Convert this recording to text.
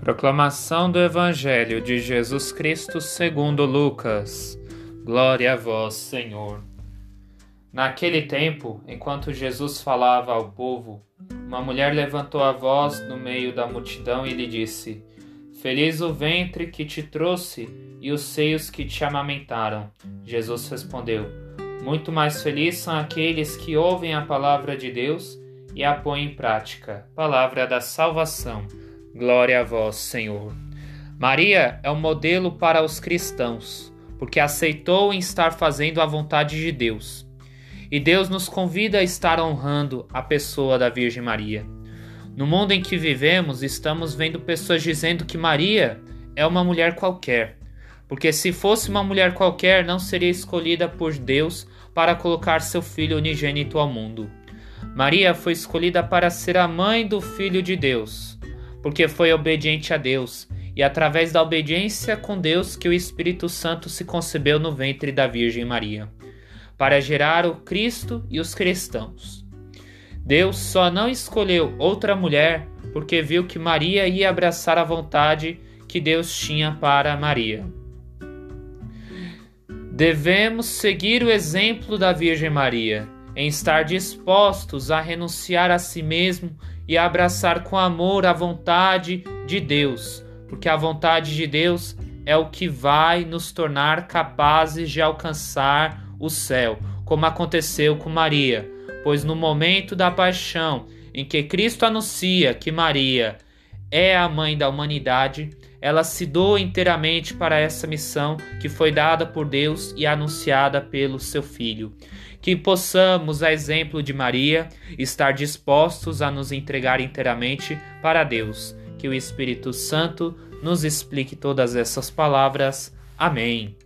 Proclamação do Evangelho de Jesus Cristo segundo Lucas. Glória a vós, Senhor. Naquele tempo, enquanto Jesus falava ao povo, uma mulher levantou a voz no meio da multidão e lhe disse: Feliz o ventre que te trouxe e os seios que te amamentaram. Jesus respondeu: Muito mais felizes são aqueles que ouvem a palavra de Deus e a põem em prática. Palavra da salvação. Glória a vós, Senhor. Maria é um modelo para os cristãos, porque aceitou em estar fazendo a vontade de Deus. E Deus nos convida a estar honrando a pessoa da Virgem Maria. No mundo em que vivemos, estamos vendo pessoas dizendo que Maria é uma mulher qualquer, porque se fosse uma mulher qualquer, não seria escolhida por Deus para colocar seu filho unigênito ao mundo. Maria foi escolhida para ser a mãe do Filho de Deus porque foi obediente a Deus, e através da obediência com Deus que o Espírito Santo se concebeu no ventre da Virgem Maria, para gerar o Cristo e os cristãos. Deus só não escolheu outra mulher porque viu que Maria ia abraçar a vontade que Deus tinha para Maria. Devemos seguir o exemplo da Virgem Maria em estar dispostos a renunciar a si mesmo e abraçar com amor a vontade de Deus, porque a vontade de Deus é o que vai nos tornar capazes de alcançar o céu, como aconteceu com Maria, pois no momento da paixão em que Cristo anuncia que Maria é a mãe da humanidade, ela se doa inteiramente para essa missão que foi dada por Deus e anunciada pelo seu Filho que possamos, a exemplo de Maria, estar dispostos a nos entregar inteiramente para Deus. Que o Espírito Santo nos explique todas essas palavras. Amém.